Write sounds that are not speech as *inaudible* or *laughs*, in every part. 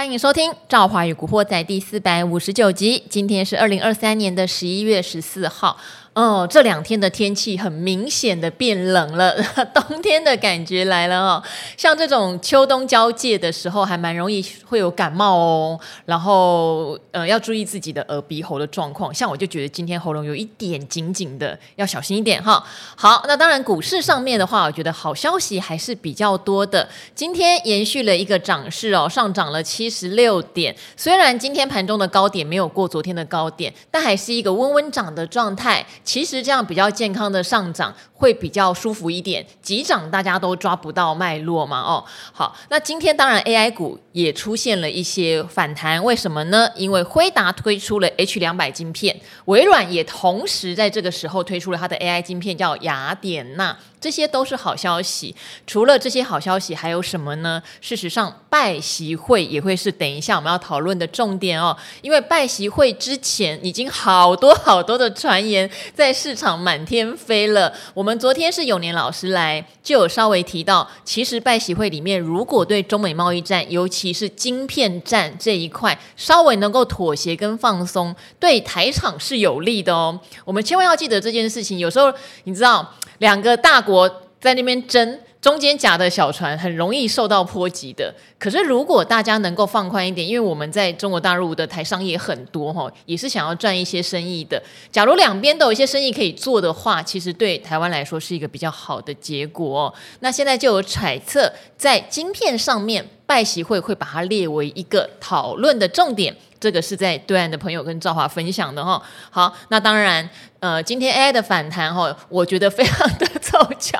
欢迎收听《赵华与古惑仔》第四百五十九集。今天是二零二三年的十一月十四号。哦，这两天的天气很明显的变冷了，*laughs* 冬天的感觉来了哦。像这种秋冬交界的时候，还蛮容易会有感冒哦。然后，呃，要注意自己的耳鼻喉的状况。像我就觉得今天喉咙有一点紧紧的，要小心一点哈。好，那当然股市上面的话，我觉得好消息还是比较多的。今天延续了一个涨势哦，上涨了七十六点。虽然今天盘中的高点没有过昨天的高点，但还是一个温温涨的状态。其实这样比较健康的上涨会比较舒服一点，急涨大家都抓不到脉络嘛。哦，好，那今天当然 AI 股也出现了一些反弹，为什么呢？因为辉达推出了 H 两百晶片，微软也同时在这个时候推出了它的 AI 晶片，叫雅典娜。这些都是好消息。除了这些好消息，还有什么呢？事实上，拜习会也会是等一下我们要讨论的重点哦。因为拜习会之前已经好多好多的传言在市场满天飞了。我们昨天是永年老师来，就有稍微提到，其实拜习会里面如果对中美贸易战，尤其是晶片战这一块稍微能够妥协跟放松，对台厂是有利的哦。我们千万要记得这件事情。有时候你知道。两个大国我在那边争，中间夹的小船很容易受到波及的。可是如果大家能够放宽一点，因为我们在中国大陆的台商也很多哈，也是想要赚一些生意的。假如两边都有一些生意可以做的话，其实对台湾来说是一个比较好的结果。那现在就有揣测，在晶片上面，拜习会会把它列为一个讨论的重点。这个是在对岸的朋友跟赵华分享的哈。好，那当然，呃，今天 AI 的反弹哈，我觉得非常的凑巧。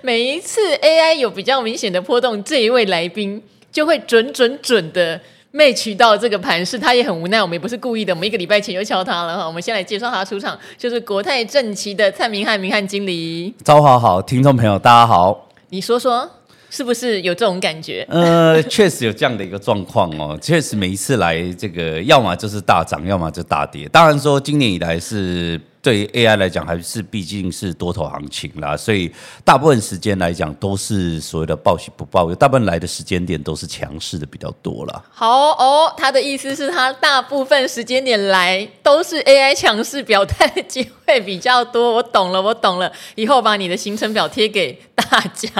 每一次 AI 有比较明显的波动，这一位来宾就会准准准的 match 到这个盘势。他也很无奈，我们也不是故意的。我们一个礼拜前就敲他了哈。我们先来介绍他出场，就是国泰正奇的蔡明翰明翰经理。赵华好，听众朋友大家好。你说说。是不是有这种感觉？呃，确实有这样的一个状况哦。确实每一次来这个，要么就是大涨，要么就大跌。当然说，今年以来是。对 AI 来讲，还是毕竟是多头行情啦，所以大部分时间来讲都是所谓的报喜不报忧，大部分来的时间点都是强势的比较多啦。好哦，他的意思是，他大部分时间点来都是 AI 强势表态的机会比较多。我懂了，我懂了，以后把你的行程表贴给大家。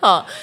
好。*laughs*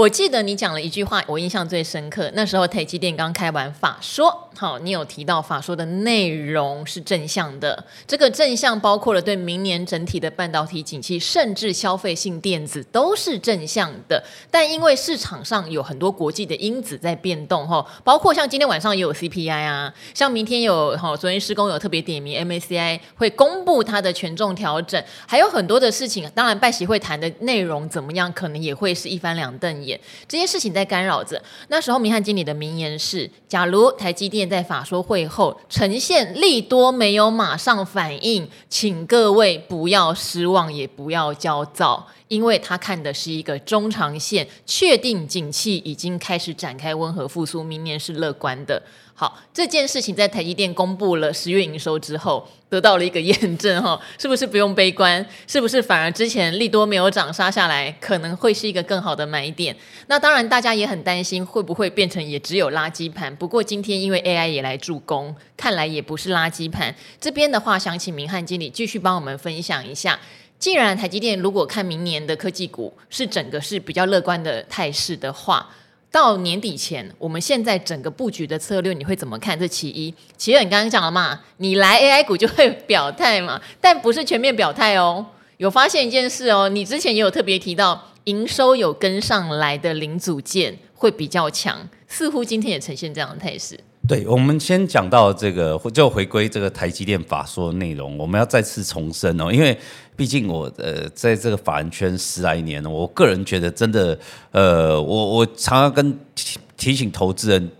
我记得你讲了一句话，我印象最深刻。那时候台积电刚开完法说，好，你有提到法说的内容是正向的。这个正向包括了对明年整体的半导体景气，甚至消费性电子都是正向的。但因为市场上有很多国际的因子在变动，哈，包括像今天晚上也有 CPI 啊，像明天有哈，昨天施工有特别点名 MACI 会公布它的权重调整，还有很多的事情。当然，拜习会谈的内容怎么样，可能也会是一翻两瞪。这些事情在干扰着。那时候，明翰经理的名言是：假如台积电在法说会后呈现利多没有马上反应，请各位不要失望，也不要焦躁，因为他看的是一个中长线，确定景气已经开始展开温和复苏，明年是乐观的。好，这件事情在台积电公布了十月营收之后，得到了一个验证哈，是不是不用悲观？是不是反而之前利多没有涨杀下来，可能会是一个更好的买点？那当然，大家也很担心会不会变成也只有垃圾盘。不过今天因为 AI 也来助攻，看来也不是垃圾盘。这边的话，想请明翰经理继续帮我们分享一下。既然台积电如果看明年的科技股是整个是比较乐观的态势的话。到年底前，我们现在整个布局的策略，你会怎么看？这其一，其二，你刚刚讲了嘛，你来 AI 股就会表态嘛，但不是全面表态哦。有发现一件事哦，你之前也有特别提到，营收有跟上来的零组件会比较强，似乎今天也呈现这样的态势。对，我们先讲到这个，就回归这个台积电法说的内容，我们要再次重申哦，因为毕竟我呃在这个法人圈十来年了，我个人觉得真的，呃，我我常常跟提，提醒投资人，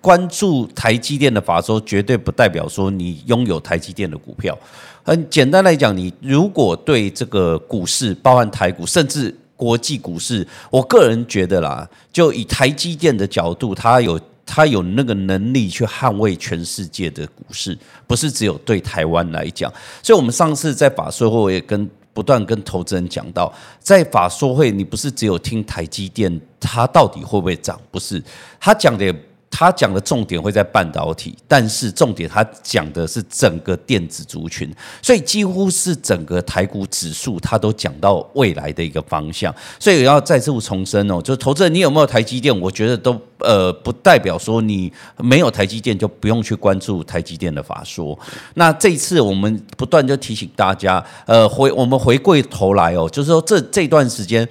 关注台积电的法说，绝对不代表说你拥有台积电的股票。很简单来讲，你如果对这个股市，包含台股，甚至国际股市，我个人觉得啦，就以台积电的角度，它有。他有那个能力去捍卫全世界的股市，不是只有对台湾来讲。所以，我们上次在法说会，我也跟不断跟投资人讲到，在法说会，你不是只有听台积电，它到底会不会涨？不是，他讲的。他讲的重点会在半导体，但是重点他讲的是整个电子族群，所以几乎是整个台股指数，他都讲到未来的一个方向。所以要再次重申哦，就投资人你有没有台积电？我觉得都呃不代表说你没有台积电就不用去关注台积电的法说。那这一次我们不断就提醒大家，呃回我们回过头来哦，就是说这这段时间。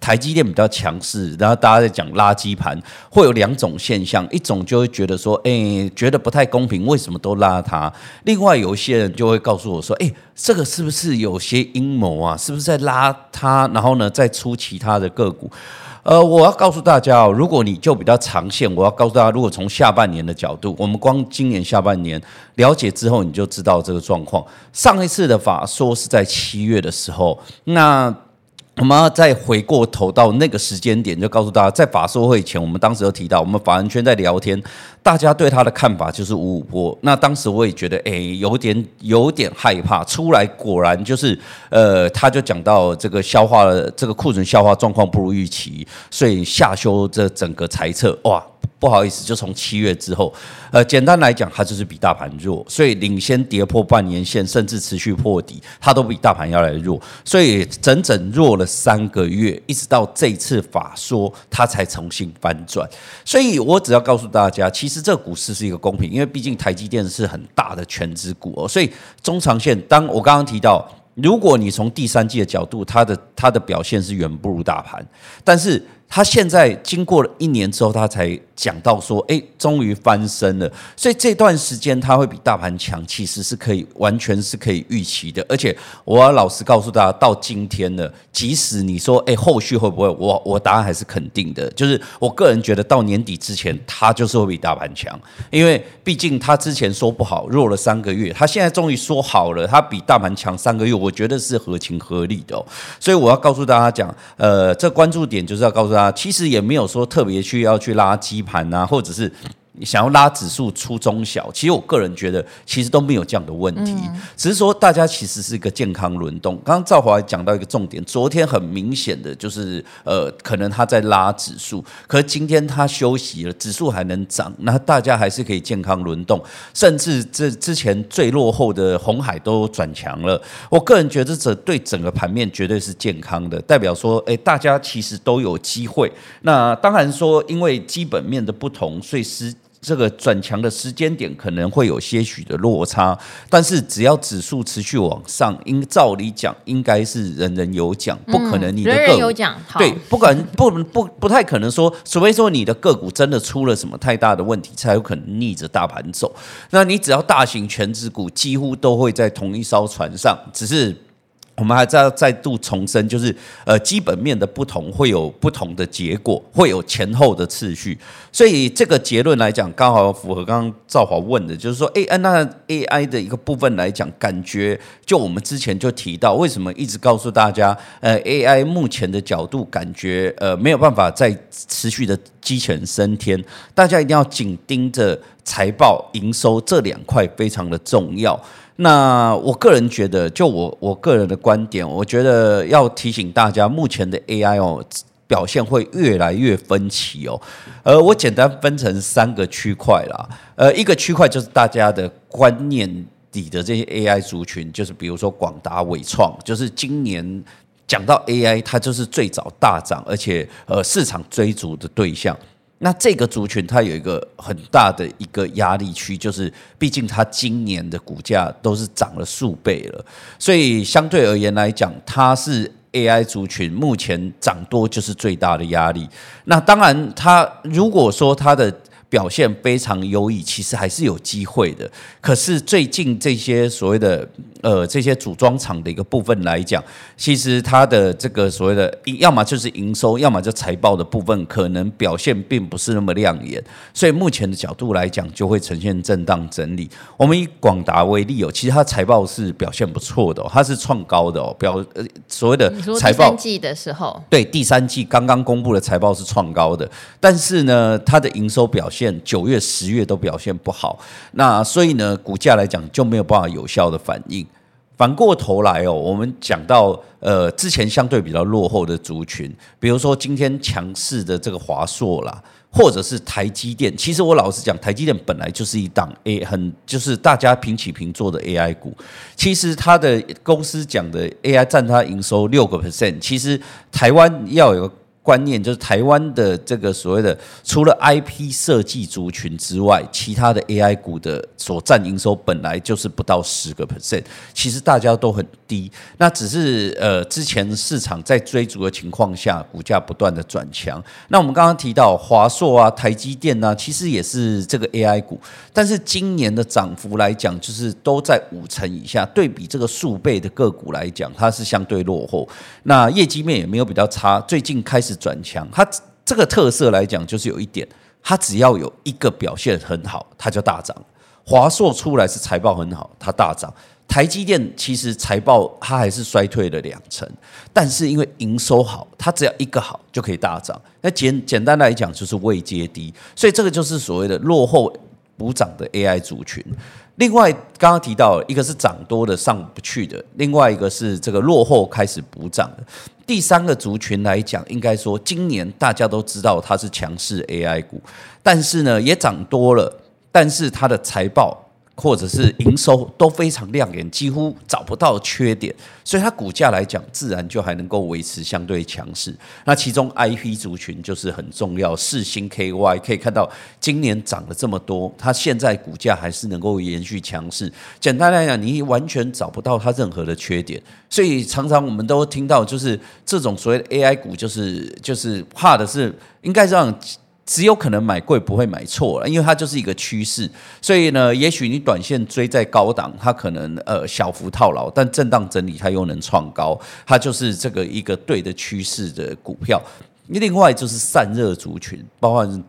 台积电比较强势，然后大家在讲垃圾盘，会有两种现象，一种就会觉得说，哎、觉得不太公平，为什么都拉它？另外有一些人就会告诉我说，哎、这个是不是有些阴谋啊？是不是在拉它？然后呢，再出其他的个股？呃，我要告诉大家哦，如果你就比较长线，我要告诉大家，如果从下半年的角度，我们光今年下半年了解之后，你就知道这个状况。上一次的法说是在七月的时候，那。我们要再回过头到那个时间点，就告诉大家，在法说会前，我们当时有提到，我们法人圈在聊天，大家对他的看法就是五五波。那当时我也觉得，哎，有点有点害怕。出来果然就是，呃，他就讲到这个消化了，这个库存消化状况不如预期，所以下修这整个裁测，哇。不好意思，就从七月之后，呃，简单来讲，它就是比大盘弱，所以领先跌破半年线，甚至持续破底，它都比大盘要来弱，所以整整弱了三个月，一直到这次法说，它才重新翻转。所以我只要告诉大家，其实这股市是一个公平，因为毕竟台积电是很大的权值股哦，所以中长线，当我刚刚提到，如果你从第三季的角度，它的它的表现是远不如大盘，但是。它现在经过了一年之后，它才讲到说：“哎，终于翻身了。”所以这段时间它会比大盘强，其实是可以完全是可以预期的。而且我要老实告诉大家，到今天了，即使你说：“哎，后续会不会？”我我答案还是肯定的，就是我个人觉得到年底之前，他就是会比大盘强，因为毕竟他之前说不好，弱了三个月，他现在终于说好了，他比大盘强三个月，我觉得是合情合理的。所以我要告诉大家讲，呃，这关注点就是要告诉大家。其实也没有说特别去要去拉基盘啊，或者是。你想要拉指数出中小，其实我个人觉得其实都没有这样的问题，只是说大家其实是一个健康轮动。刚刚赵华讲到一个重点，昨天很明显的就是呃，可能他在拉指数，可是今天他休息了，指数还能涨，那大家还是可以健康轮动，甚至这之前最落后的红海都转强了。我个人觉得这对整个盘面绝对是健康的，代表说，哎，大家其实都有机会。那当然说，因为基本面的不同，所以是。这个转强的时间点可能会有些许的落差，但是只要指数持续往上，应照理讲应该是人人有奖，不可能你的个对，不可能不不不太可能说，除非说你的个股真的出了什么太大的问题，才有可能逆着大盘走。那你只要大型权值股几乎都会在同一艘船上，只是。我们还在再度重申，就是呃基本面的不同会有不同的结果，会有前后的次序。所以这个结论来讲，刚好符合刚刚赵华问的，就是说，哎，那 AI 的一个部分来讲，感觉就我们之前就提到，为什么一直告诉大家，呃，AI 目前的角度感觉呃没有办法再持续的鸡犬升天，大家一定要紧盯着财报、营收这两块非常的重要。那我个人觉得，就我我个人的观点，我觉得要提醒大家，目前的 AI 哦表现会越来越分歧哦。呃，我简单分成三个区块啦。呃，一个区块就是大家的观念底的这些 AI 族群，就是比如说广达、伟创，就是今年讲到 AI，它就是最早大涨，而且呃市场追逐的对象。那这个族群它有一个很大的一个压力区，就是毕竟它今年的股价都是涨了数倍了，所以相对而言来讲，它是 AI 族群目前涨多就是最大的压力。那当然，它如果说它的表现非常优异，其实还是有机会的。可是最近这些所谓的呃这些组装厂的一个部分来讲，其实它的这个所谓的要么就是营收，要么就财报的部分，可能表现并不是那么亮眼。所以目前的角度来讲，就会呈现震荡整理。我们以广达为例哦，其实它财报是表现不错的哦，它是创高的哦，表呃所谓的财报第三季的时候，对第三季刚刚公布的财报是创高的，但是呢，它的营收表现。九月、十月都表现不好，那所以呢，股价来讲就没有办法有效的反应。反过头来哦，我们讲到呃，之前相对比较落后的族群，比如说今天强势的这个华硕啦，或者是台积电。其实我老实讲，台积电本来就是一档 A 很就是大家平起平坐的 AI 股。其实它的公司讲的 AI 占它营收六个 percent，其实台湾要有。观念就是台湾的这个所谓的，除了 IP 设计族群之外，其他的 AI 股的所占营收本来就是不到十个 percent，其实大家都很低。那只是呃，之前市场在追逐的情况下，股价不断的转强。那我们刚刚提到华硕啊、台积电啊，其实也是这个 AI 股，但是今年的涨幅来讲，就是都在五成以下。对比这个数倍的个股来讲，它是相对落后。那业绩面也没有比较差，最近开始。转强，它这个特色来讲，就是有一点，它只要有一个表现很好，它就大涨。华硕出来是财报很好，它大涨。台积电其实财报它还是衰退了两成，但是因为营收好，它只要一个好就可以大涨。那简简单来讲，就是位阶低，所以这个就是所谓的落后补涨的 AI 族群。另外，刚刚提到一个是涨多的上不去的，另外一个是这个落后开始补涨的。第三个族群来讲，应该说今年大家都知道它是强势 AI 股，但是呢也涨多了，但是它的财报。或者是营收都非常亮眼，几乎找不到缺点，所以它股价来讲，自然就还能够维持相对强势。那其中 IP 族群就是很重要，四星 KY 可以看到今年涨了这么多，它现在股价还是能够延续强势。简单来讲，你完全找不到它任何的缺点，所以常常我们都听到，就是这种所谓的 AI 股，就是就是怕的是应该让。只有可能买贵不会买错了，因为它就是一个趋势。所以呢，也许你短线追在高档，它可能呃小幅套牢，但震荡整理它又能创高，它就是这个一个对的趋势的股票。另外就是散热族群，包括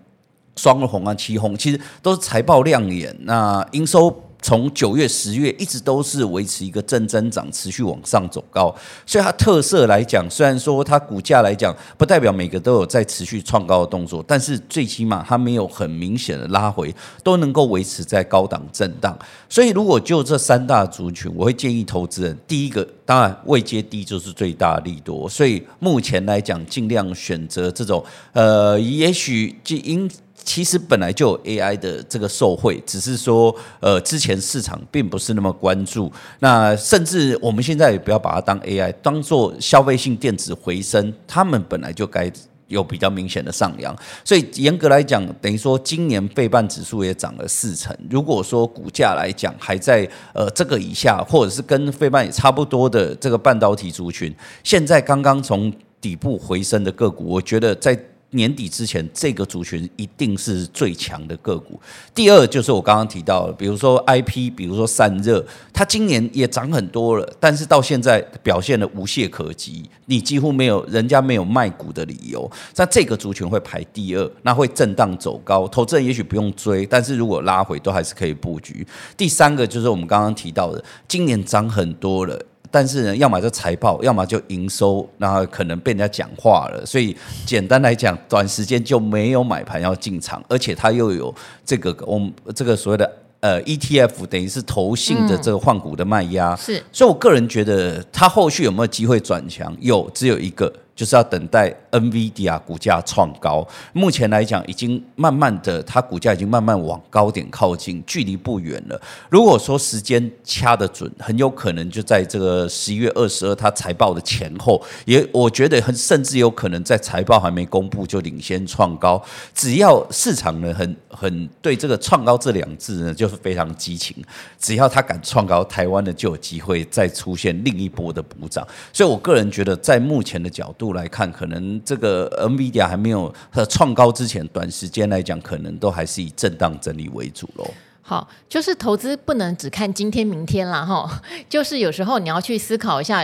双红啊、七红，其实都是财报亮眼，那营收。从九月、十月一直都是维持一个正增长，持续往上走高。所以它特色来讲，虽然说它股价来讲不代表每个都有在持续创高的动作，但是最起码它没有很明显的拉回，都能够维持在高档震荡。所以如果就这三大族群，我会建议投资人，第一个当然位阶低就是最大利多，所以目前来讲尽量选择这种呃，也许就因。其实本来就有 AI 的这个受惠，只是说，呃，之前市场并不是那么关注。那甚至我们现在也不要把它当 AI，当做消费性电子回升，他们本来就该有比较明显的上扬。所以严格来讲，等于说今年费半指数也涨了四成。如果说股价来讲还在呃这个以下，或者是跟费半也差不多的这个半导体族群，现在刚刚从底部回升的个股，我觉得在。年底之前，这个族群一定是最强的个股。第二就是我刚刚提到的，比如说 IP，比如说散热，它今年也涨很多了，但是到现在表现的无懈可击，你几乎没有人家没有卖股的理由。那这个族群会排第二，那会震荡走高，投资人也许不用追，但是如果拉回都还是可以布局。第三个就是我们刚刚提到的，今年涨很多了。但是呢，要么就财报，要么就营收，然后可能被人家讲话了。所以简单来讲，短时间就没有买盘要进场，而且它又有这个我们这个所谓的呃 ETF，等于是投信的这个换股的卖压。是，所以我个人觉得它后续有没有机会转强？有，只有一个。就是要等待 NVIDIA 股价创高，目前来讲已经慢慢的，它股价已经慢慢往高点靠近，距离不远了。如果说时间掐得准，很有可能就在这个十一月二十二它财报的前后，也我觉得很甚至有可能在财报还没公布就领先创高。只要市场呢很很对这个创高这两字呢就是非常激情，只要他敢创高，台湾呢就有机会再出现另一波的补涨。所以我个人觉得，在目前的角度。度来看，可能这个 NVIDIA 还没有它创高之前，短时间来讲，可能都还是以震荡整理为主喽。好，就是投资不能只看今天、明天啦，哈，*laughs* 就是有时候你要去思考一下，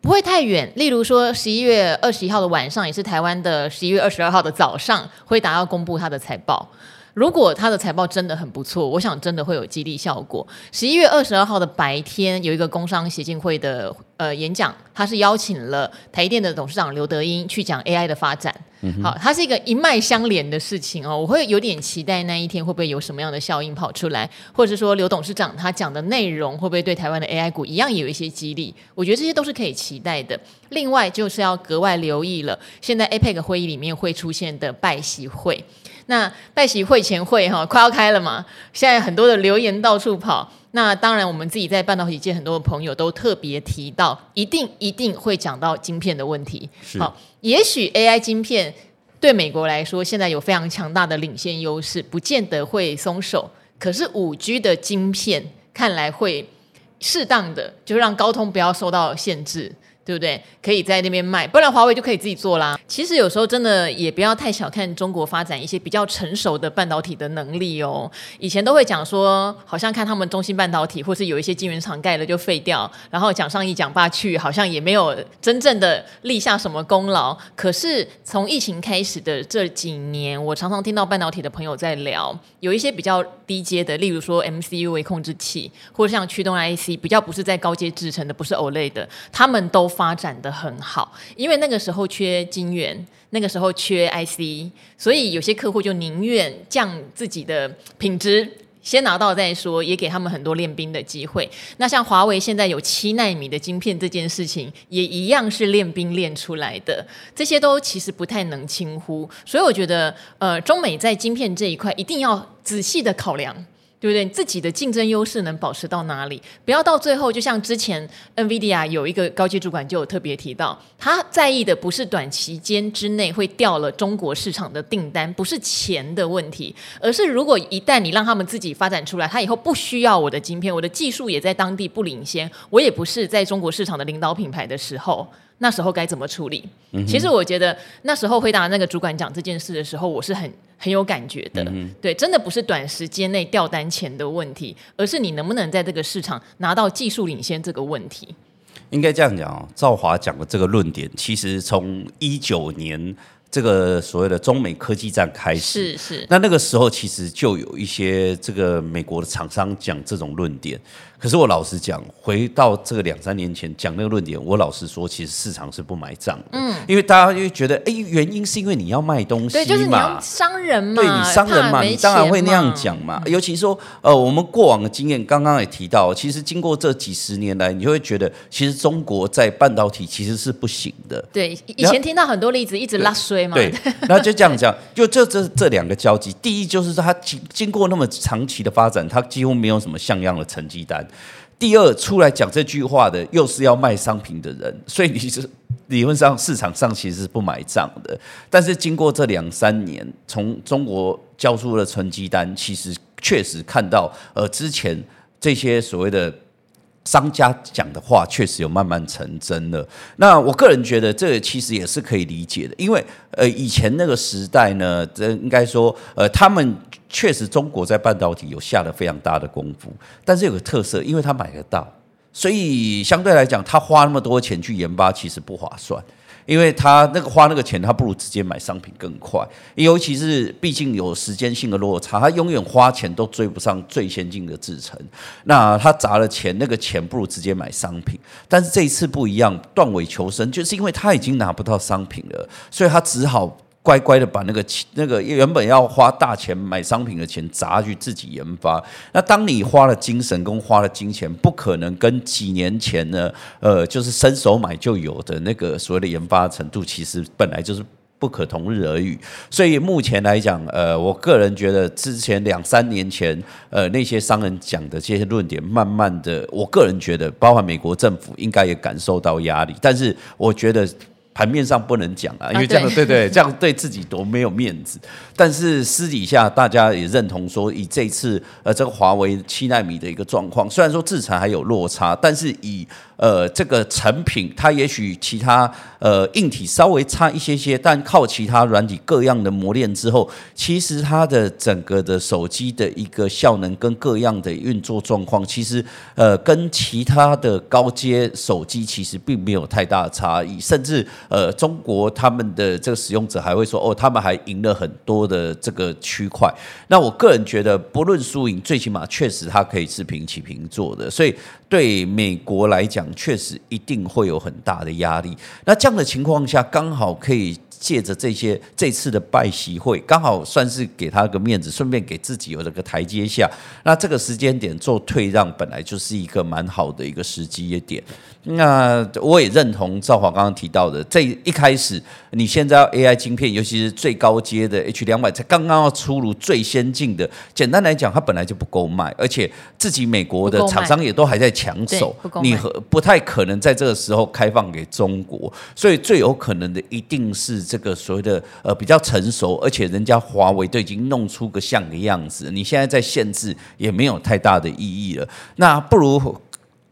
不会太远。例如说，十一月二十一号的晚上，也是台湾的十一月二十二号的早上，辉达要公布它的财报。如果他的财报真的很不错，我想真的会有激励效果。十一月二十二号的白天有一个工商协进会的呃演讲，他是邀请了台电的董事长刘德英去讲 AI 的发展。嗯、好，它是一个一脉相连的事情哦。我会有点期待那一天会不会有什么样的效应跑出来，或者是说刘董事长他讲的内容会不会对台湾的 AI 股一样也有一些激励？我觉得这些都是可以期待的。另外就是要格外留意了，现在 APEC 会议里面会出现的拜习会。那拜喜会前会哈快要开了嘛，现在很多的留言到处跑。那当然，我们自己在半导体界很多的朋友都特别提到，一定一定会讲到晶片的问题。好，也许 AI 晶片对美国来说现在有非常强大的领先优势，不见得会松手。可是五 G 的晶片看来会适当的，就让高通不要受到限制。对不对？可以在那边卖，不然华为就可以自己做啦。其实有时候真的也不要太小看中国发展一些比较成熟的半导体的能力哦。以前都会讲说，好像看他们中芯半导体，或是有一些晶圆厂盖了就废掉，然后讲上一讲罢去，好像也没有真正的立下什么功劳。可是从疫情开始的这几年，我常常听到半导体的朋友在聊，有一些比较低阶的，例如说 MCU 微控制器，或者像驱动 IC，比较不是在高阶制成的，不是 OLED 的，他们都。发展的很好，因为那个时候缺晶圆，那个时候缺 IC，所以有些客户就宁愿降自己的品质，先拿到再说，也给他们很多练兵的机会。那像华为现在有七纳米的晶片这件事情，也一样是练兵练出来的，这些都其实不太能轻忽。所以我觉得，呃，中美在晶片这一块一定要仔细的考量。对不对？自己的竞争优势能保持到哪里？不要到最后，就像之前 NVIDIA 有一个高级主管就有特别提到，他在意的不是短期间之内会掉了中国市场的订单，不是钱的问题，而是如果一旦你让他们自己发展出来，他以后不需要我的晶片，我的技术也在当地不领先，我也不是在中国市场的领导品牌的时候。那时候该怎么处理？嗯、其实我觉得那时候回答那个主管讲这件事的时候，我是很很有感觉的。嗯、对，真的不是短时间内掉单钱的问题，而是你能不能在这个市场拿到技术领先这个问题。应该这样讲哦，赵华讲的这个论点，其实从一九年。这个所谓的中美科技战开始，是是。那那个时候其实就有一些这个美国的厂商讲这种论点。可是我老实讲，回到这个两三年前讲那个论点，我老实说，其实市场是不买账的。嗯，因为大家就觉得，哎，原因是因为你要卖东西嘛，对，就是你要商人嘛，对你商人嘛，你当然会那样讲嘛。尤其说，呃，我们过往的经验，刚刚也提到，其实经过这几十年来，你就会觉得，其实中国在半导体其实是不行的。对，以前听到很多例子，一直拉衰嘛。对，那就这样讲，就这这这两个交集，第一就是说，他经经过那么长期的发展，它几乎没有什么像样的成绩单。第二，出来讲这句话的又是要卖商品的人，所以你是理论上市场上其实是不买账的。但是经过这两三年，从中国交出了成绩单，其实确实看到，呃，之前这些所谓的。商家讲的话确实有慢慢成真了。那我个人觉得，这其实也是可以理解的，因为呃，以前那个时代呢，这应该说，呃，他们确实中国在半导体有下了非常大的功夫，但是有个特色，因为他买得到，所以相对来讲，他花那么多钱去研发，其实不划算。因为他那个花那个钱，他不如直接买商品更快。尤其是毕竟有时间性的落差，他永远花钱都追不上最先进的制成。那他砸了钱，那个钱不如直接买商品。但是这一次不一样，断尾求生，就是因为他已经拿不到商品了，所以他只好。乖乖的把那个钱，那个原本要花大钱买商品的钱砸去自己研发。那当你花了精神跟花了金钱，不可能跟几年前呢，呃，就是伸手买就有的那个所谓的研发程度，其实本来就是不可同日而语。所以目前来讲，呃，我个人觉得之前两三年前，呃，那些商人讲的这些论点，慢慢的，我个人觉得，包括美国政府应该也感受到压力。但是我觉得。盘面上不能讲啊，因为这样对对，这样对自己多没有面子。但是私底下大家也认同说，以这次呃这个华为七纳米的一个状况，虽然说制裁还有落差，但是以呃这个成品，它也许其他呃硬体稍微差一些些，但靠其他软体各样的磨练之后，其实它的整个的手机的一个效能跟各样的运作状况，其实呃跟其他的高阶手机其实并没有太大的差异，甚至。呃，中国他们的这个使用者还会说，哦，他们还赢了很多的这个区块。那我个人觉得，不论输赢，最起码确实它可以是平起平坐的。所以对美国来讲，确实一定会有很大的压力。那这样的情况下，刚好可以借着这些 *laughs* 这次的拜习会，刚好算是给他个面子，顺便给自己有了个台阶下。那这个时间点做退让，本来就是一个蛮好的一个时机点。那我也认同赵华刚刚提到的，这一开始你现在要 AI 晶片，尤其是最高阶的 H 两百，才刚刚要出炉最先进的。简单来讲，它本来就不够卖，而且自己美国的厂商也都还在抢手，你和不太可能在这个时候开放给中国，所以最有可能的一定是这个所谓的呃比较成熟，而且人家华为都已经弄出个像个样子，你现在在限制也没有太大的意义了。那不如。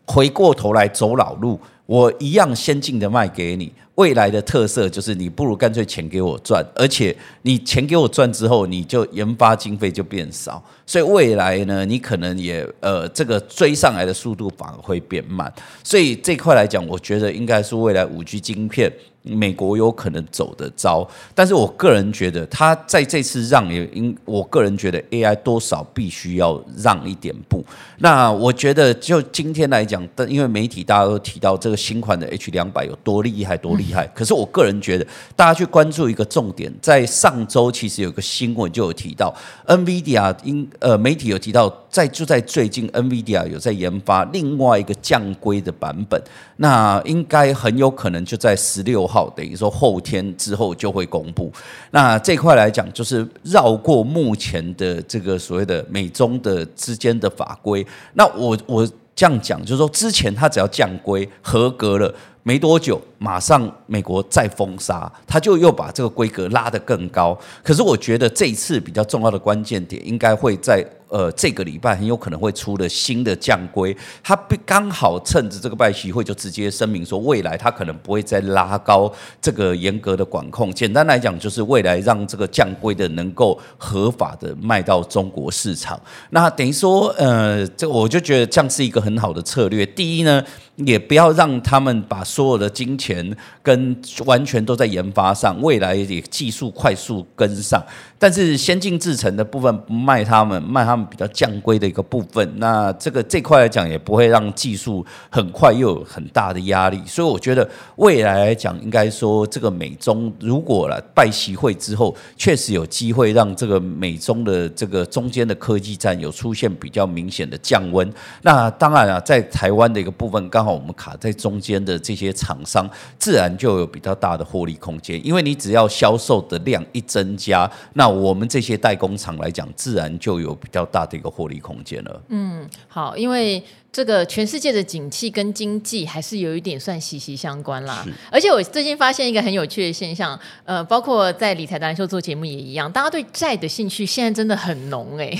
回过头来走老路，我一样先进的卖给你。未来的特色就是，你不如干脆钱给我赚，而且你钱给我赚之后，你就研发经费就变少，所以未来呢，你可能也呃这个追上来的速度反而会变慢。所以这块来讲，我觉得应该是未来五 G 晶片。美国有可能走的招，但是我个人觉得，他在这次让也应，我个人觉得 AI 多少必须要让一点步。那我觉得就今天来讲，但因为媒体大家都提到这个新款的 H 两百有多厉害，多厉害。可是我个人觉得，大家去关注一个重点，在上周其实有个新闻就有提到，NVIDIA 因呃媒体有提到，在就在最近，NVIDIA 有在研发另外一个降规的版本，那应该很有可能就在十六号。好，等于说后天之后就会公布。那这块来讲，就是绕过目前的这个所谓的美中的之间的法规。那我我这样讲，就是说之前他只要降规合格了。没多久，马上美国再封杀，他就又把这个规格拉得更高。可是我觉得这一次比较重要的关键点，应该会在呃这个礼拜很有可能会出了新的降规。他刚好趁着这个拜习会就直接声明说，未来他可能不会再拉高这个严格的管控。简单来讲，就是未来让这个降规的能够合法的卖到中国市场。那等于说，呃，这我就觉得这样是一个很好的策略。第一呢。也不要让他们把所有的金钱跟完全都在研发上，未来也技术快速跟上。但是先进制程的部分不卖他们，卖他们比较降规的一个部分。那这个这块来讲也不会让技术很快又有很大的压力。所以我觉得未来来讲，应该说这个美中如果了拜习会之后，确实有机会让这个美中的这个中间的科技战有出现比较明显的降温。那当然啊，在台湾的一个部分刚好。我们卡在中间的这些厂商，自然就有比较大的获利空间。因为你只要销售的量一增加，那我们这些代工厂来讲，自然就有比较大的一个获利空间了。嗯，好，因为。这个全世界的景气跟经济还是有一点算息息相关啦。而且我最近发现一个很有趣的现象，呃，包括在理财达人秀做节目也一样，大家对债的兴趣现在真的很浓哎。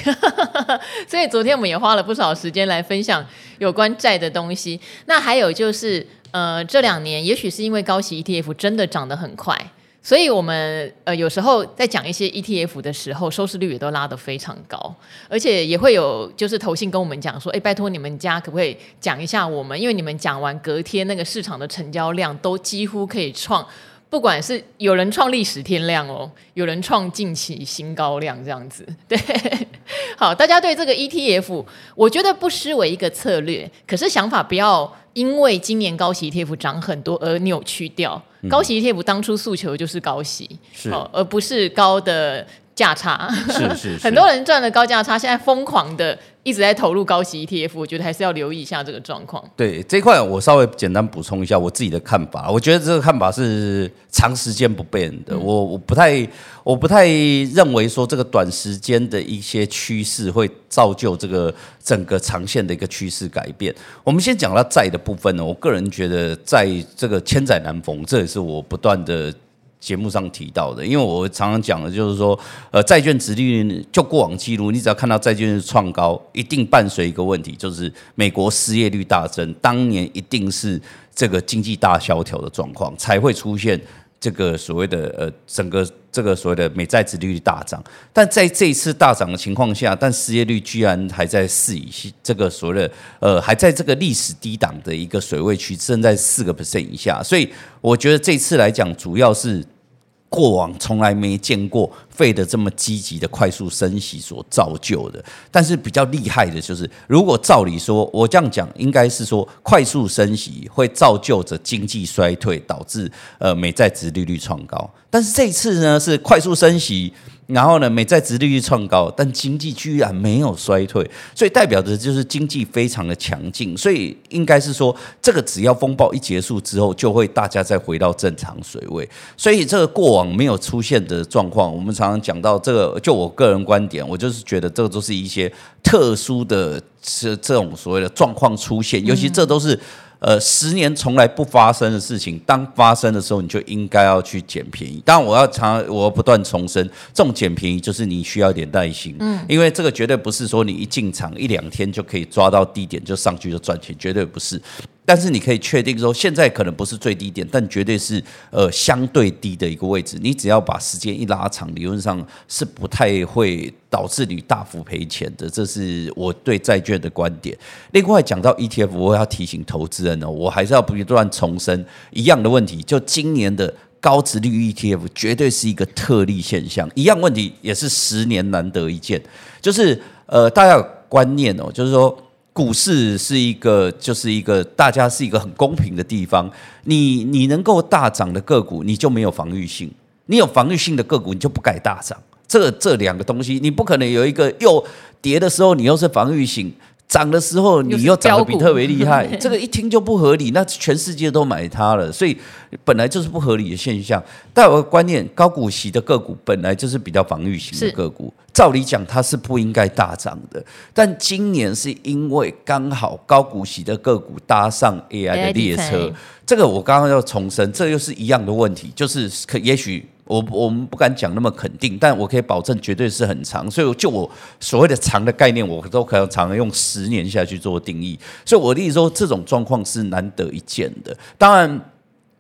*laughs* 所以昨天我们也花了不少时间来分享有关债的东西。那还有就是，呃，这两年也许是因为高息 ETF 真的涨得很快。所以，我们呃有时候在讲一些 ETF 的时候，收视率也都拉得非常高，而且也会有就是投信跟我们讲说，哎，拜托你们家可不可以讲一下我们？因为你们讲完隔天那个市场的成交量都几乎可以创，不管是有人创历史天量哦，有人创近期新高量这样子。*laughs* 对，好，大家对这个 ETF，我觉得不失为一个策略，可是想法不要因为今年高息 ETF 涨很多而扭曲掉。高息 ETF 当初诉求就是高息，是。而不是高的价差。是是，是很多人赚了高价差，现在疯狂的。一直在投入高息 ETF，我觉得还是要留意一下这个状况。对这一块，我稍微简单补充一下我自己的看法。我觉得这个看法是长时间不变的。嗯、我我不太我不太认为说这个短时间的一些趋势会造就这个整个长线的一个趋势改变。我们先讲到债的部分呢，我个人觉得在这个千载难逢，这也是我不断的。节目上提到的，因为我常常讲的，就是说，呃，债券殖利率就过往记录，你只要看到债券创高，一定伴随一个问题，就是美国失业率大增，当年一定是这个经济大萧条的状况，才会出现这个所谓的呃，整个这个所谓的美债殖利率大涨。但在这一次大涨的情况下，但失业率居然还在四以这个所谓的呃，还在这个历史低档的一个水位区，正在四个 percent 以下。所以我觉得这次来讲，主要是。过往从来没见过费的这么积极的快速升息所造就的。但是比较厉害的就是，如果照理说，我这样讲，应该是说快速升息会造就着经济衰退，导致呃美债值利率创高。但是这次呢，是快速升息。然后呢，美债殖利率创高，但经济居然没有衰退，所以代表的就是经济非常的强劲。所以应该是说，这个只要风暴一结束之后，就会大家再回到正常水位。所以这个过往没有出现的状况，我们常常讲到这个，就我个人观点，我就是觉得这个都是一些特殊的这这种所谓的状况出现，尤其这都是。呃，十年从来不发生的事情，当发生的时候，你就应该要去捡便宜。当然，我要常，我要不断重申，这种捡便宜就是你需要一点耐心，嗯，因为这个绝对不是说你一进场一两天就可以抓到低点就上去就赚钱，绝对不是。但是你可以确定说，现在可能不是最低点，但绝对是呃相对低的一个位置。你只要把时间一拉长，理论上是不太会导致你大幅赔钱的。这是我对债券的观点。另外讲到 ETF，我要提醒投资人呢，我还是要不断重申一样的问题，就今年的高殖率 ETF 绝对是一个特例现象。一样问题也是十年难得一见，就是呃大家有观念哦，就是说。股市是一个，就是一个大家是一个很公平的地方。你你能够大涨的个股，你就没有防御性；你有防御性的个股，你就不该大涨。这这两个东西，你不可能有一个又跌的时候，你又是防御性。涨的时候你又涨得比特别厉害，*laughs* 这个一听就不合理。那全世界都买它了，所以本来就是不合理的现象。但我的观念，高股息的个股本来就是比较防御型的个股，照理讲它是不应该大涨的。但今年是因为刚好高股息的个股搭上 AI 的列车，这个我刚刚要重申，这又是一样的问题，就是可也许。我我们不敢讲那么肯定，但我可以保证绝对是很长。所以就我所谓的长的概念，我都可能常用十年下去做定义。所以我的意思说，这种状况是难得一见的。当然。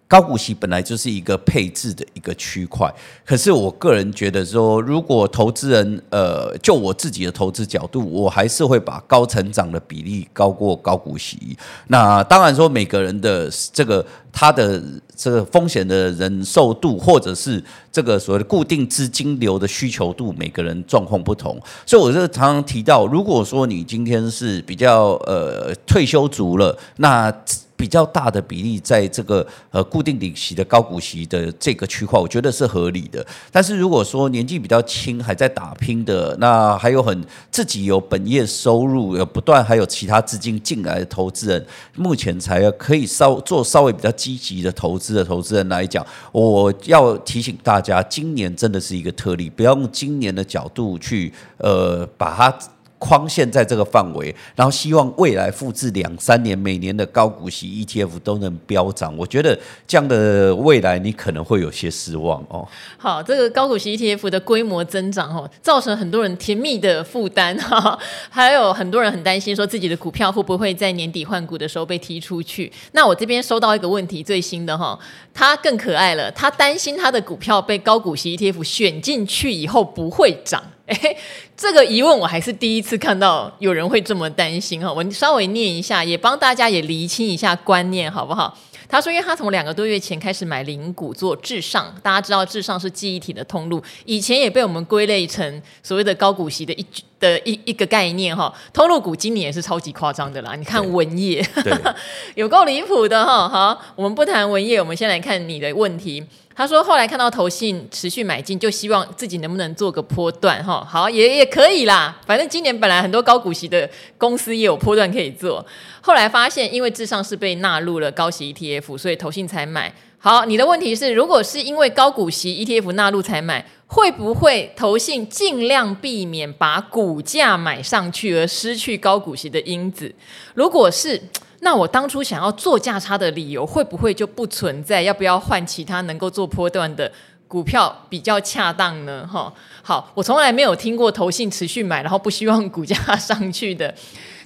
高股息本来就是一个配置的一个区块，可是我个人觉得说，如果投资人，呃，就我自己的投资角度，我还是会把高成长的比例高过高股息。那当然说，每个人的这个他的这个风险的忍受度，或者是这个所谓的固定资金流的需求度，每个人状况不同。所以我就常常提到，如果说你今天是比较呃退休族了，那比较大的比例在这个呃固定领息的高股息的这个区块，我觉得是合理的。但是如果说年纪比较轻还在打拼的，那还有很自己有本业收入，有不断还有其他资金进来的投资人，目前才可以稍做稍微比较积极的投资的投资人来讲，我要提醒大家，今年真的是一个特例，不要用今年的角度去呃把它。框限在这个范围，然后希望未来复制两三年每年的高股息 ETF 都能飙涨，我觉得这样的未来你可能会有些失望哦。好，这个高股息 ETF 的规模增长哦，造成很多人甜蜜的负担哈，*laughs* 还有很多人很担心说自己的股票会不会在年底换股的时候被踢出去。那我这边收到一个问题，最新的哈，他更可爱了，他担心他的股票被高股息 ETF 选进去以后不会涨。*laughs* 哎，这个疑问我还是第一次看到有人会这么担心哈。我稍微念一下，也帮大家也厘清一下观念，好不好？他说，因为他从两个多月前开始买零股做至上，大家知道至上是记忆体的通路，以前也被我们归类成所谓的高股息的一的一一个概念哈。通路股今年也是超级夸张的啦，你看文业，*laughs* 有够离谱的哈。好，我们不谈文业，我们先来看你的问题。他说：“后来看到投信持续买进，就希望自己能不能做个波段哈？好，也也可以啦。反正今年本来很多高股息的公司也有波段可以做。后来发现，因为至上是被纳入了高息 ETF，所以投信才买。好，你的问题是，如果是因为高股息 ETF 纳入才买，会不会投信尽量避免把股价买上去而失去高股息的因子？如果是？”那我当初想要做价差的理由会不会就不存在？要不要换其他能够做波段的股票比较恰当呢？哈，好，我从来没有听过投信持续买，然后不希望股价 *laughs* 上去的。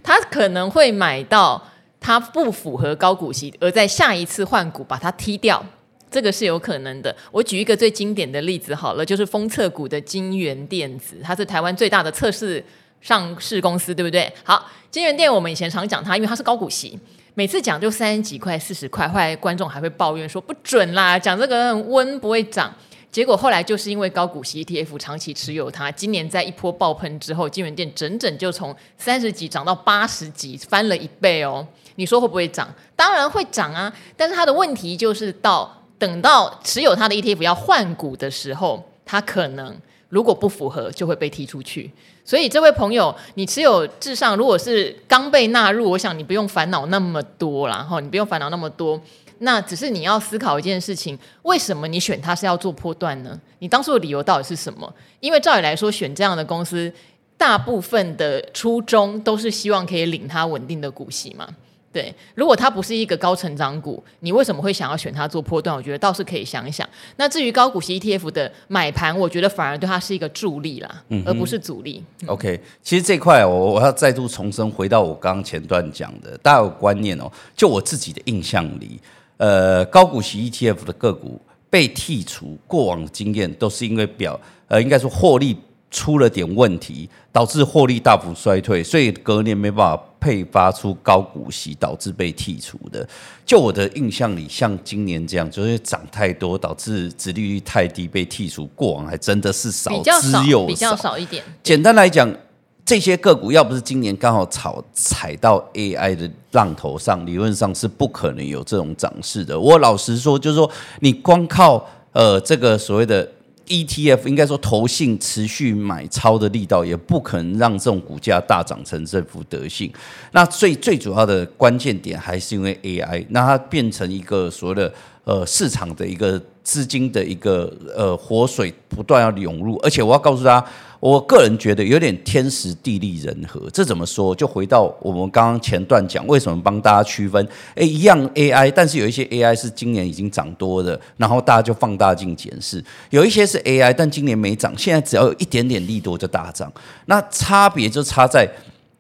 他可能会买到他不符合高股息，而在下一次换股把它踢掉，这个是有可能的。我举一个最经典的例子好了，就是封测股的金元电子，它是台湾最大的测试。上市公司对不对？好，金元店我们以前常讲它，因为它是高股息，每次讲就三十几块、四十块，后来观众还会抱怨说不准啦，讲这个很温不会涨。结果后来就是因为高股息 ETF 长期持有它，今年在一波爆喷之后，京元店整整就从三十几涨到八十几，翻了一倍哦。你说会不会涨？当然会涨啊！但是它的问题就是到等到持有它的 ETF 要换股的时候，它可能如果不符合，就会被踢出去。所以这位朋友，你持有至上如果是刚被纳入，我想你不用烦恼那么多啦。哈，你不用烦恼那么多。那只是你要思考一件事情：为什么你选它是要做波段呢？你当初的理由到底是什么？因为照理来说，选这样的公司，大部分的初衷都是希望可以领它稳定的股息嘛。对，如果它不是一个高成长股，你为什么会想要选它做波段？我觉得倒是可以想一想。那至于高股息 ETF 的买盘，我觉得反而对它是一个助力啦，嗯、而不是阻力。嗯、OK，其实这块我我要再度重申，回到我刚刚前段讲的，大家有观念哦。就我自己的印象里。呃，高股息 ETF 的个股被剔除，过往的经验都是因为表，呃，应该说获利出了点问题，导致获利大幅衰退，所以隔年没办法配发出高股息，导致被剔除的。就我的印象里，像今年这样，就是涨太多，导致殖利率太低被剔除，过往还真的是少，比较少，只有比较少一点。简单来讲。这些个股要不是今年刚好炒踩到 AI 的浪头上，理论上是不可能有这种涨势的。我老实说，就是说你光靠呃这个所谓的 ETF，应该说投信持续买超的力道，也不可能让这种股价大涨成这副德性。那最最主要的关键点还是因为 AI，那它变成一个所谓的呃市场的一个资金的一个呃活水不断要涌入，而且我要告诉大家。我个人觉得有点天时地利人和，这怎么说？就回到我们刚刚前段讲，为什么帮大家区分？诶，一样 AI，但是有一些 AI 是今年已经涨多的，然后大家就放大镜检视；有一些是 AI，但今年没涨，现在只要有一点点利多就大涨。那差别就差在，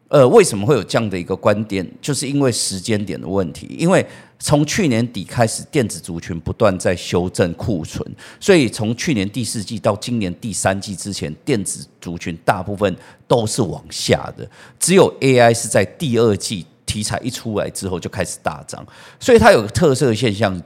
呃，为什么会有这样的一个观点？就是因为时间点的问题，因为。从去年底开始，电子族群不断在修正库存，所以从去年第四季到今年第三季之前，电子族群大部分都是往下的，只有 AI 是在第二季题材一出来之后就开始大涨，所以它有个特色的现象。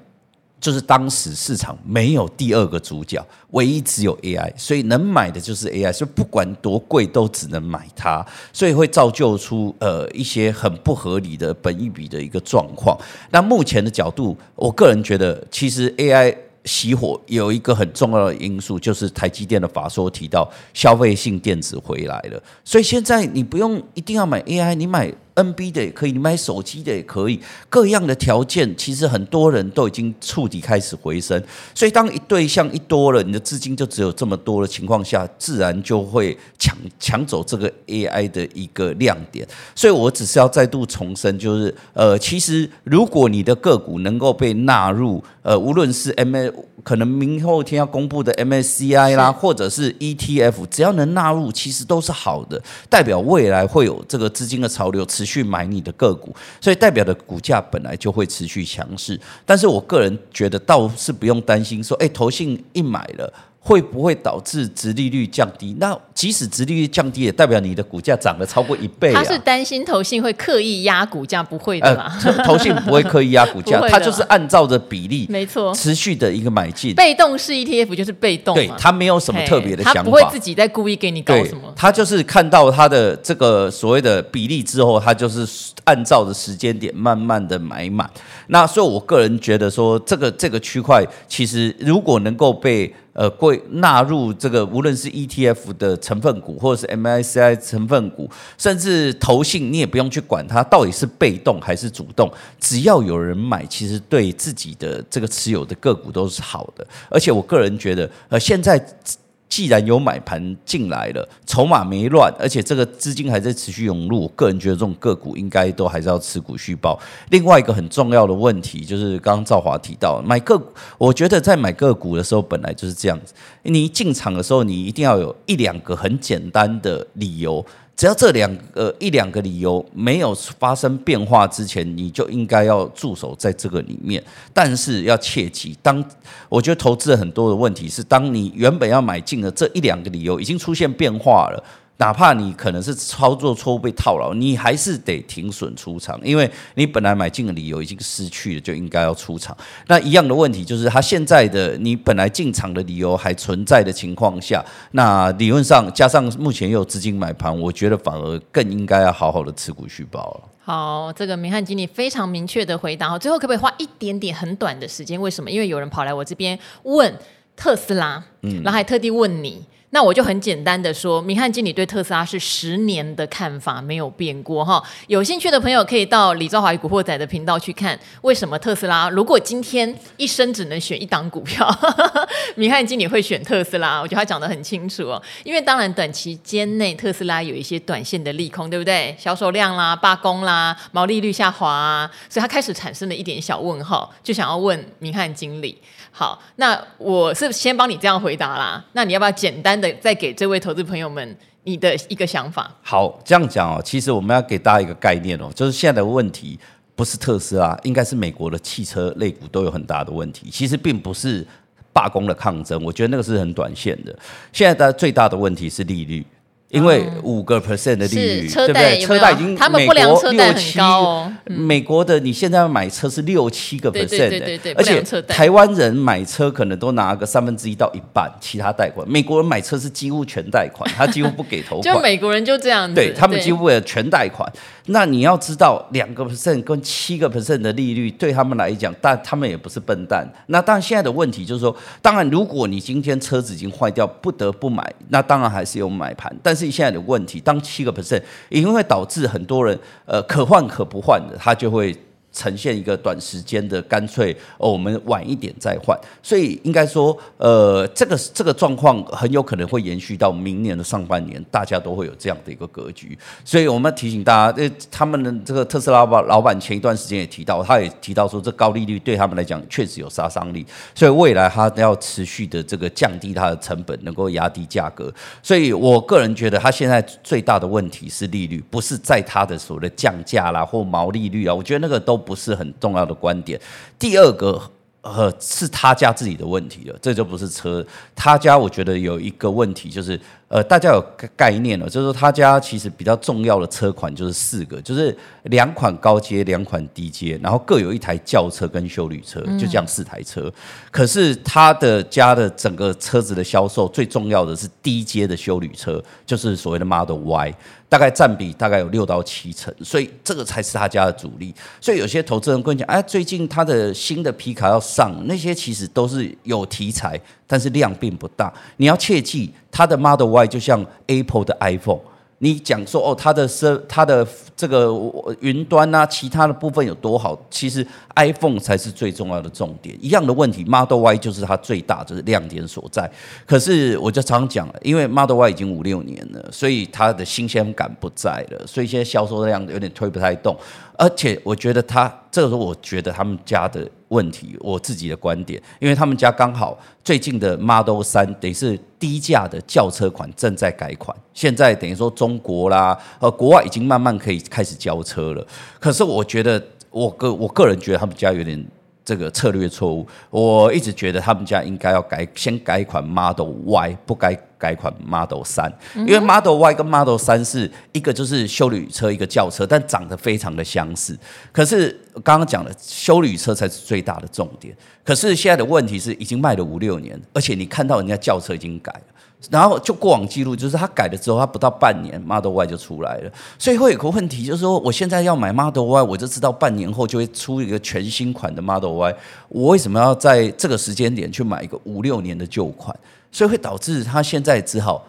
就是当时市场没有第二个主角，唯一只有 AI，所以能买的就是 AI，所以不管多贵都只能买它，所以会造就出呃一些很不合理的本益比的一个状况。那目前的角度，我个人觉得，其实 AI 熄火有一个很重要的因素，就是台积电的法说提到消费性电子回来了，所以现在你不用一定要买 AI，你买。NB 的也可以，你买手机的也可以，各样的条件，其实很多人都已经触底开始回升，所以当一对象一多了，你的资金就只有这么多的情况下，自然就会抢抢走这个 AI 的一个亮点。所以我只是要再度重申，就是呃，其实如果你的个股能够被纳入，呃，无论是 MA 可能明后天要公布的 MSCI 啦，或者是 ETF，只要能纳入，其实都是好的，代表未来会有这个资金的潮流持续买你的个股，所以代表的股价本来就会持续强势。但是我个人觉得倒是不用担心，说，哎，投信一买了。会不会导致殖利率降低？那即使殖利率降低，也代表你的股价涨了超过一倍啊。他是担心投信会刻意压股价，不会的嘛？呃，投信不会刻意压股价，*laughs* 它就是按照着比例，没错，持续的一个买进。被动式 ETF 就是被动，对，它没有什么特别的想法，他不会自己在故意给你搞什么。他就是看到它的这个所谓的比例之后，他就是按照着时间点慢慢的买满。那所以，我个人觉得说，这个这个区块其实如果能够被呃，会纳入这个，无论是 ETF 的成分股，或者是 MSCI 成分股，甚至投信，你也不用去管它到底是被动还是主动，只要有人买，其实对自己的这个持有的个股都是好的。而且我个人觉得，呃，现在。既然有买盘进来了，筹码没乱，而且这个资金还在持续涌入，我个人觉得这种个股应该都还是要持股续报。另外一个很重要的问题就是，刚刚赵华提到买个股，我觉得在买个股的时候本来就是这样子，你进场的时候你一定要有一两个很简单的理由。只要这两个一两个理由没有发生变化之前，你就应该要驻守在这个里面。但是要切记，当我觉得投资很多的问题是，当你原本要买进的这一两个理由已经出现变化了，哪怕你可能是操作错误被套牢，你还是得停损出场，因为你本来买进的理由已经失去了，就应该要出场。那一样的问题就是，它现在的你本来进场的理由还存在的情况下，那理论上加上目前又有资金买盘，我觉得反而更应该要好好的持股续保了。好，这个明翰经理非常明确的回答哈，最后可不可以花一点点很短的时间？为什么？因为有人跑来我这边问特斯拉，嗯，然后还特地问你。那我就很简单的说，明翰经理对特斯拉是十年的看法没有变过哈。有兴趣的朋友可以到李兆华与古惑仔的频道去看，为什么特斯拉如果今天一生只能选一档股票，*laughs* 明翰经理会选特斯拉。我觉得他讲得很清楚哦，因为当然短期间内特斯拉有一些短线的利空，对不对？销售量啦、罢工啦、毛利率下滑啊，所以他开始产生了一点小问号，就想要问明翰经理。好，那我是先帮你这样回答啦。那你要不要简单的再给这位投资朋友们你的一个想法？好，这样讲哦，其实我们要给大家一个概念哦，就是现在的问题不是特斯拉，应该是美国的汽车类股都有很大的问题。其实并不是罢工的抗争，我觉得那个是很短线的。现在的最大的问题是利率。因为五个 percent 的利率，对不对？车贷已经他们不良车贷很高哦。美国的你现在要买车是六七个 percent 的，而且台湾人买车可能都拿个三分之一到一半，其他贷款。美国人买车是几乎全贷款，*laughs* 他几乎不给头款。就美国人就这样子，对他们几乎为了全贷款。那你要知道，两个 percent 跟七个 percent 的利率对他们来讲，但他们也不是笨蛋。那当然现在的问题就是说，当然如果你今天车子已经坏掉，不得不买，那当然还是有买盘，但是。现在的问题，当七个 percent，因为会导致很多人呃可换可不换的，他就会。呈现一个短时间的干脆哦，我们晚一点再换，所以应该说，呃，这个这个状况很有可能会延续到明年的上半年，大家都会有这样的一个格局。所以我们提醒大家，呃，他们的这个特斯拉老板前一段时间也提到，他也提到说，这高利率对他们来讲确实有杀伤力，所以未来他要持续的这个降低它的成本，能够压低价格。所以我个人觉得，他现在最大的问题是利率，不是在他的所谓的降价啦或毛利率啊，我觉得那个都。不是很重要的观点。第二个，呃，是他家自己的问题了，这就不是车。他家我觉得有一个问题，就是呃，大家有概念了，就是说他家其实比较重要的车款就是四个，就是两款高阶，两款低阶，然后各有一台轿车跟修旅车，就这样四台车。可是他的家的整个车子的销售，最重要的是低阶的修旅车，就是所谓的 Model Y。大概占比大概有六到七成，所以这个才是他家的主力。所以有些投资人跟你讲，哎，最近他的新的皮卡要上，那些其实都是有题材，但是量并不大。你要切记，他的 Model Y 就像 Apple 的 iPhone。你讲说哦，它的设它的这个云端啊，其他的部分有多好？其实 iPhone 才是最重要的重点。一样的问题，Model Y 就是它最大的亮点所在。可是我就常常讲，因为 Model Y 已经五六年了，所以它的新鲜感不在了，所以现在销售量有点推不太动。而且我觉得他这个时候，我觉得他们家的问题，我自己的观点，因为他们家刚好最近的 Model 3等于是低价的轿车款正在改款，现在等于说中国啦，呃，国外已经慢慢可以开始交车了。可是我觉得，我个我个人觉得他们家有点。这个策略错误，我一直觉得他们家应该要改，先改款 Model Y，不该改款 Model 3，因为 Model Y 跟 Model 三是一个就是修旅车，一个轿车，但长得非常的相似。可是刚刚讲的修旅车才是最大的重点。可是现在的问题是，已经卖了五六年，而且你看到人家轿车已经改了。然后就过往记录，就是他改了之后，他不到半年 Model Y 就出来了，所以会有个问题，就是说我现在要买 Model Y，我就知道半年后就会出一个全新款的 Model Y，我为什么要在这个时间点去买一个五六年的旧款？所以会导致他现在只好。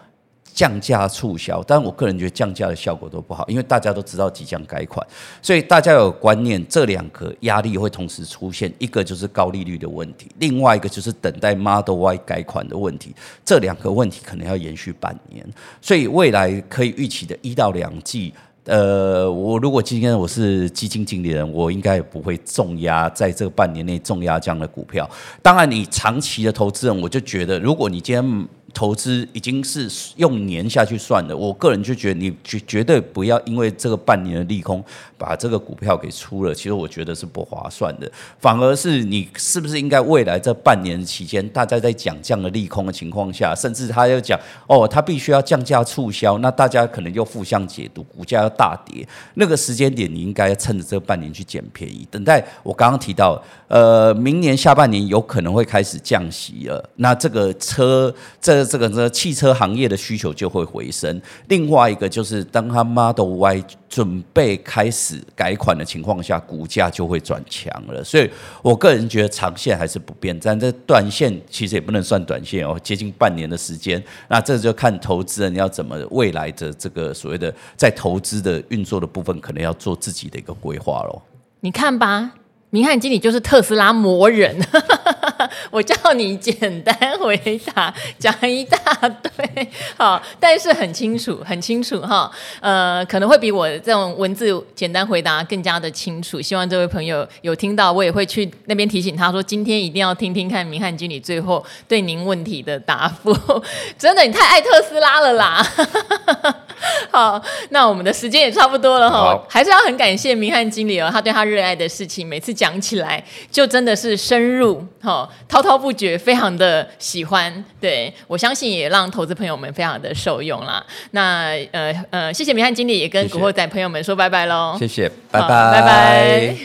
降价促销，但我个人觉得降价的效果都不好，因为大家都知道即将改款，所以大家有观念，这两个压力会同时出现，一个就是高利率的问题，另外一个就是等待 Model Y 改款的问题，这两个问题可能要延续半年，所以未来可以预期的一到两季，呃，我如果今天我是基金经理人，我应该也不会重压在这半年内重压这样的股票。当然，你长期的投资人，我就觉得，如果你今天投资已经是用年下去算的，我个人就觉得你绝绝对不要因为这个半年的利空把这个股票给出了，其实我觉得是不划算的，反而是你是不是应该未来这半年期间，大家在讲这样的利空的情况下，甚至他要讲哦，他必须要降价促销，那大家可能又互相解读，股价要大跌，那个时间点你应该趁着这半年去捡便宜，等待我刚刚提到，呃，明年下半年有可能会开始降息了，那这个车这。这个呢，汽车行业的需求就会回升。另外一个就是，当它 Model Y 准备开始改款的情况下，股价就会转强了。所以我个人觉得长线还是不变，但这短线其实也不能算短线哦，接近半年的时间。那这就看投资人要怎么未来的这个所谓的在投资的运作的部分，可能要做自己的一个规划喽。你看吧。明翰经理就是特斯拉魔人，*laughs* 我叫你简单回答，讲一大堆，好，但是很清楚，很清楚哈，呃，可能会比我这种文字简单回答更加的清楚。希望这位朋友有听到，我也会去那边提醒他说，今天一定要听听看明翰经理最后对您问题的答复。*laughs* 真的，你太爱特斯拉了啦！*laughs* 好，那我们的时间也差不多了哈，还是要很感谢明翰经理哦，他对他热爱的事情，每次讲起来就真的是深入哈，滔滔不绝，非常的喜欢。对，我相信也让投资朋友们非常的受用啦。那呃呃，谢谢明翰经理，也跟古惑仔朋友们说拜拜喽。谢谢，拜拜，拜拜。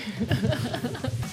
*laughs*